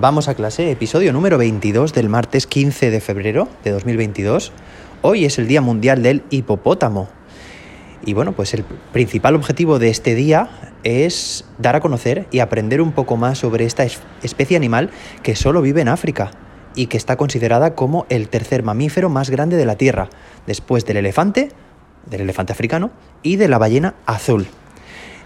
Vamos a clase, episodio número 22 del martes 15 de febrero de 2022. Hoy es el Día Mundial del Hipopótamo. Y bueno, pues el principal objetivo de este día es dar a conocer y aprender un poco más sobre esta especie animal que solo vive en África y que está considerada como el tercer mamífero más grande de la Tierra, después del elefante, del elefante africano y de la ballena azul.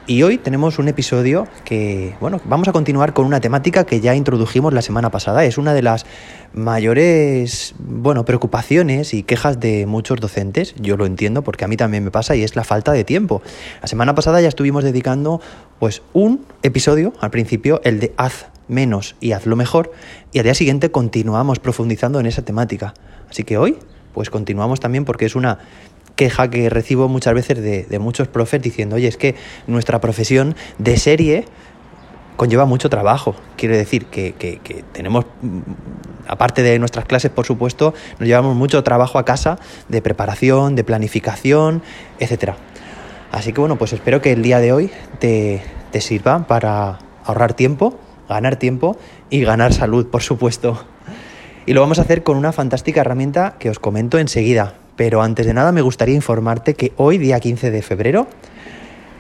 Y hoy tenemos un episodio que, bueno, vamos a continuar con una temática que ya introdujimos la semana pasada. Es una de las mayores, bueno, preocupaciones y quejas de muchos docentes. Yo lo entiendo porque a mí también me pasa y es la falta de tiempo. La semana pasada ya estuvimos dedicando, pues, un episodio, al principio, el de haz menos y hazlo mejor, y al día siguiente continuamos profundizando en esa temática. Así que hoy, pues continuamos también porque es una queja que recibo muchas veces de, muchos profes diciendo, oye, es que nuestra profesión de serie conlleva mucho trabajo. Quiero decir que, que, tenemos, mm, aparte de nuestras clases, por supuesto, nos llevamos mucho trabajo a casa de preparación, de planificación, etc. Así que bueno, pues espero que el día de hoy te, te sirva para ahorrar tiempo, ganar tiempo y ganar salud, por supuesto. Y lo vamos a hacer con una fantástica herramienta que os comento enseguida. Pero antes de nada me gustaría informarte que hoy, día 15 de febrero,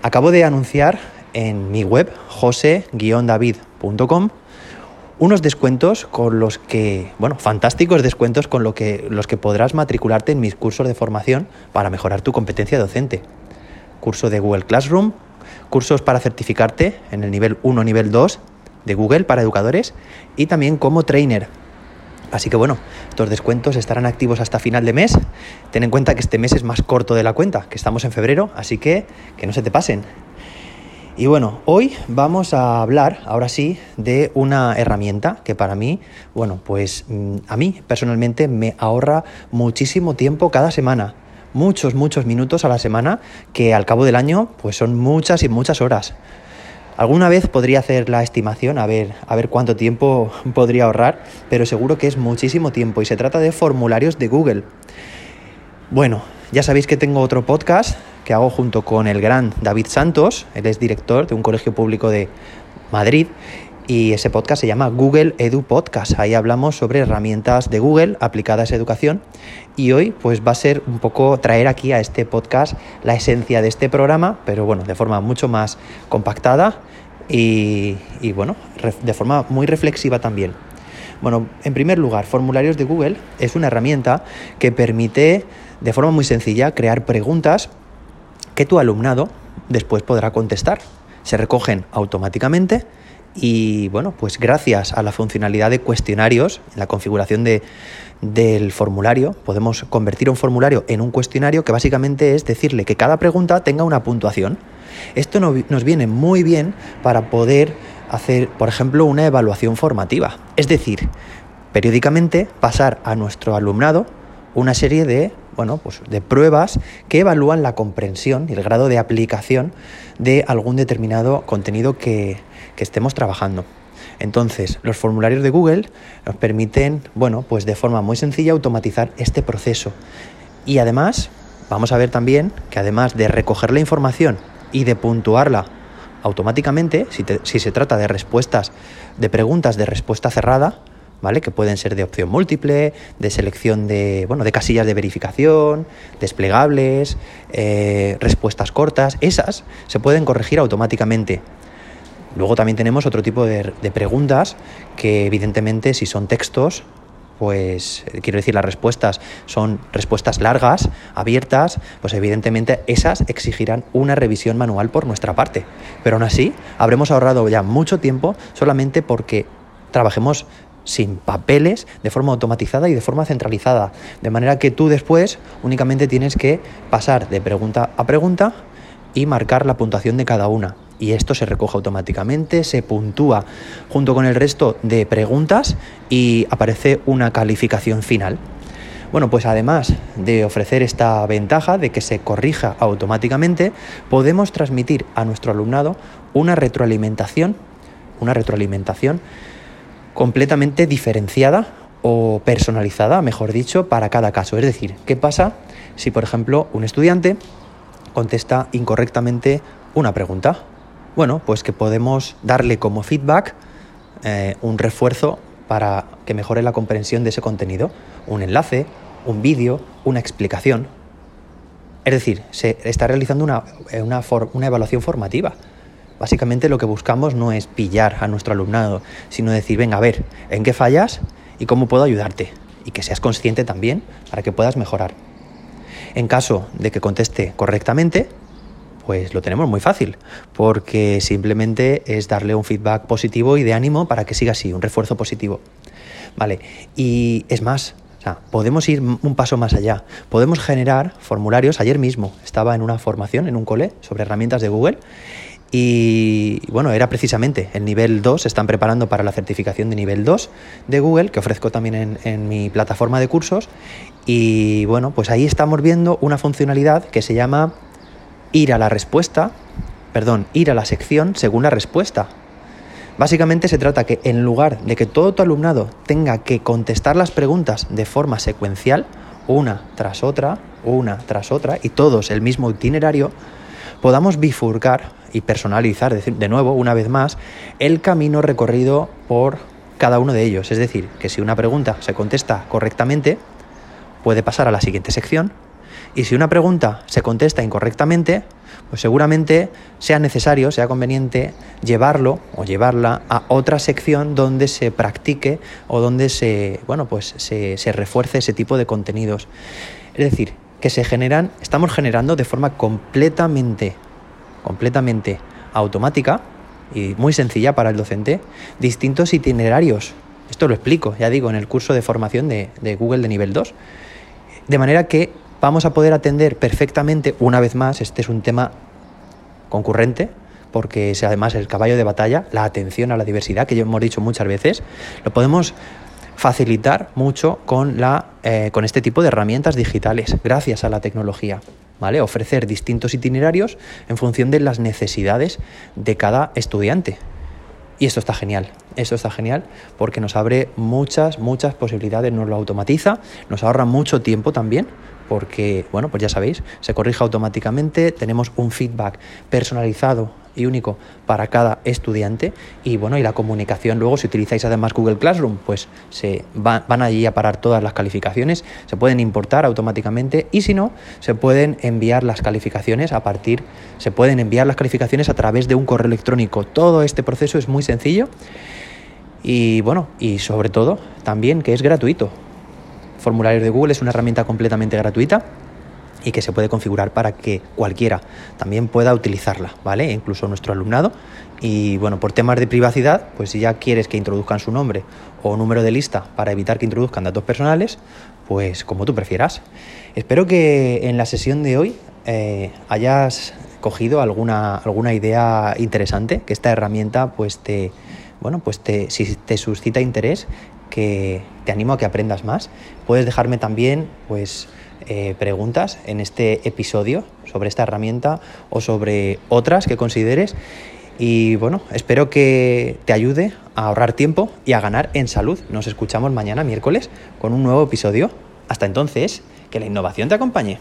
acabo de anunciar en mi web jose-david.com unos descuentos con los que, bueno, fantásticos descuentos con lo que, los que podrás matricularte en mis cursos de formación para mejorar tu competencia docente. Curso de Google Classroom, cursos para certificarte en el nivel 1, nivel 2 de Google para educadores y también como trainer Así que bueno, estos descuentos estarán activos hasta final de mes. Ten en cuenta que este mes es más corto de la cuenta, que estamos en febrero, así que que no se te pasen. Y bueno, hoy vamos a hablar, ahora sí, de una herramienta que para mí, bueno, pues mm, a mí personalmente me ahorra muchísimo tiempo cada semana. Muchos, muchos minutos a la semana que al cabo del año pues son muchas y muchas horas. Alguna vez podría hacer la estimación, a ver, a ver cuánto tiempo podría ahorrar, pero seguro que es muchísimo tiempo y se trata de formularios de Google. Bueno, ya sabéis que tengo otro podcast que hago junto con el gran David Santos, él es director de un colegio público de Madrid y ese podcast se llama Google Edu Podcast. Ahí hablamos sobre herramientas de Google aplicadas a educación y hoy pues va a ser un poco traer aquí a este podcast la esencia de este programa, pero bueno, de forma mucho más compactada y, y bueno, de forma muy reflexiva también. Bueno, en primer lugar, formularios de Google es una herramienta que permite de forma muy sencilla crear preguntas que tu alumnado después podrá contestar. Se recogen automáticamente y bueno, pues gracias a la funcionalidad de cuestionarios, en la configuración de, del formulario, podemos convertir un formulario en un cuestionario que básicamente es decirle que cada pregunta tenga una puntuación. Esto nos viene muy bien para poder hacer, por ejemplo, una evaluación formativa. Es decir, periódicamente pasar a nuestro alumnado una serie de, bueno, pues de pruebas que evalúan la comprensión y el grado de aplicación de algún determinado contenido que, que estemos trabajando. Entonces, los formularios de Google nos permiten, bueno, pues de forma muy sencilla automatizar este proceso. Y además, vamos a ver también que además de recoger la información y de puntuarla automáticamente, si, si se trata de respuestas, de preguntas de respuesta cerrada, ¿vale? Que pueden ser de opción múltiple, de selección de, bueno, de casillas de verificación, desplegables, eh, respuestas cortas, esas se pueden corregir automáticamente. Luego también tenemos otro tipo de, preguntas que evidentemente si son textos, pues quiero decir las respuestas son respuestas largas, abiertas, pues evidentemente esas exigirán una revisión manual por nuestra parte. Pero aún así habremos ahorrado ya mucho tiempo solamente porque trabajemos sin papeles, de forma automatizada y de forma centralizada. De manera que tú después únicamente tienes que pasar de pregunta a pregunta y marcar la puntuación de cada una y esto se recoge automáticamente, se puntúa junto con el resto de preguntas y aparece una calificación final. Bueno, pues además de ofrecer esta ventaja de que se corrija automáticamente, podemos transmitir a nuestro alumnado una retroalimentación, una retroalimentación completamente diferenciada o personalizada, mejor dicho, para cada caso. Es decir, ¿qué pasa si, por ejemplo, un estudiante contesta incorrectamente una pregunta? Bueno, pues que podemos darle como feedback eh, un refuerzo para que mejore la comprensión de ese contenido. Un enlace, un vídeo, una explicación. Es decir, se está realizando una, eh, una, una evaluación formativa. Básicamente lo que buscamos no es pillar a nuestro alumnado, sino decir, venga, a ver, ¿en qué fallas y cómo puedo ayudarte? Y que seas consciente también para que puedas mejorar. En caso de que conteste correctamente, pues lo tenemos muy fácil, porque simplemente es darle un feedback positivo y de ánimo para que siga así, un refuerzo positivo. Vale, y es más, podemos ir un paso más allá. Podemos generar formularios. Ayer mismo estaba en una formación en un cole sobre herramientas de Google y bueno, era precisamente el nivel 2, se están preparando para la certificación de nivel 2 de Google, que ofrezco también en, en, mi plataforma de cursos. Y bueno, pues ahí estamos viendo una funcionalidad que se llama ir a la respuesta, perdón, ir a la sección según la respuesta. Básicamente se trata que en lugar de que todo tu alumnado tenga que contestar las preguntas de forma secuencial, una tras otra, una tras otra, y todos el mismo itinerario, podamos bifurcar y personalizar, de nuevo, una vez más, el camino recorrido por cada uno de ellos. Es decir, que si una pregunta se contesta correctamente, puede pasar a la siguiente sección. Y si una pregunta se contesta incorrectamente, pues seguramente sea necesario, sea conveniente llevarlo o llevarla a otra sección donde se practique o donde se, bueno, pues se, se refuerce ese tipo de contenidos. Es decir, que se generan, estamos generando de forma completamente completamente automática y muy sencilla para el docente distintos itinerarios. Esto lo explico, ya digo, en el curso de formación de, Google de nivel 2. De manera que vamos a poder atender perfectamente, una vez más, este es un tema concurrente, porque es además el caballo de batalla, la atención a la diversidad, que ya hemos dicho muchas veces, lo podemos facilitar mucho con, la, eh, con este tipo de herramientas digitales, gracias a la tecnología. Ofrecer distintos itinerarios en función de las necesidades de cada estudiante. Y esto está genial, esto está genial porque nos abre muchas, muchas posibilidades, nos lo automatiza, nos ahorra mucho tiempo también, porque, bueno, pues ya sabéis, se corrige automáticamente, tenemos un feedback personalizado y único para cada estudiante y bueno y la comunicación. Luego si utilizáis además Google Classroom pues se van allí a parar todas las calificaciones se pueden importar automáticamente y si no se pueden enviar las calificaciones a partir se pueden enviar las calificaciones a través de un correo electrónico. Todo este proceso es muy sencillo y bueno y sobre todo también que es gratuito formularios de Google es una herramienta completamente gratuita y que se puede configurar para que cualquiera también pueda utilizarla, ¿vale? Incluso nuestro alumnado. Y bueno, por temas de privacidad, pues si ya quieres que introduzcan su nombre o número de lista para evitar que introduzcan datos personales, pues como tú prefieras. Espero que en la sesión de hoy eh, hayas cogido alguna, alguna idea interesante, que esta herramienta pues te, bueno, pues si te suscita interés, que te animo a que aprendas más. Puedes dejarme también pues eh, preguntas en este episodio sobre esta herramienta o sobre otras que consideres. Y bueno, espero que te ayude a ahorrar tiempo y a ganar en salud. Nos escuchamos mañana miércoles con un nuevo episodio. Hasta entonces, que la innovación te acompañe.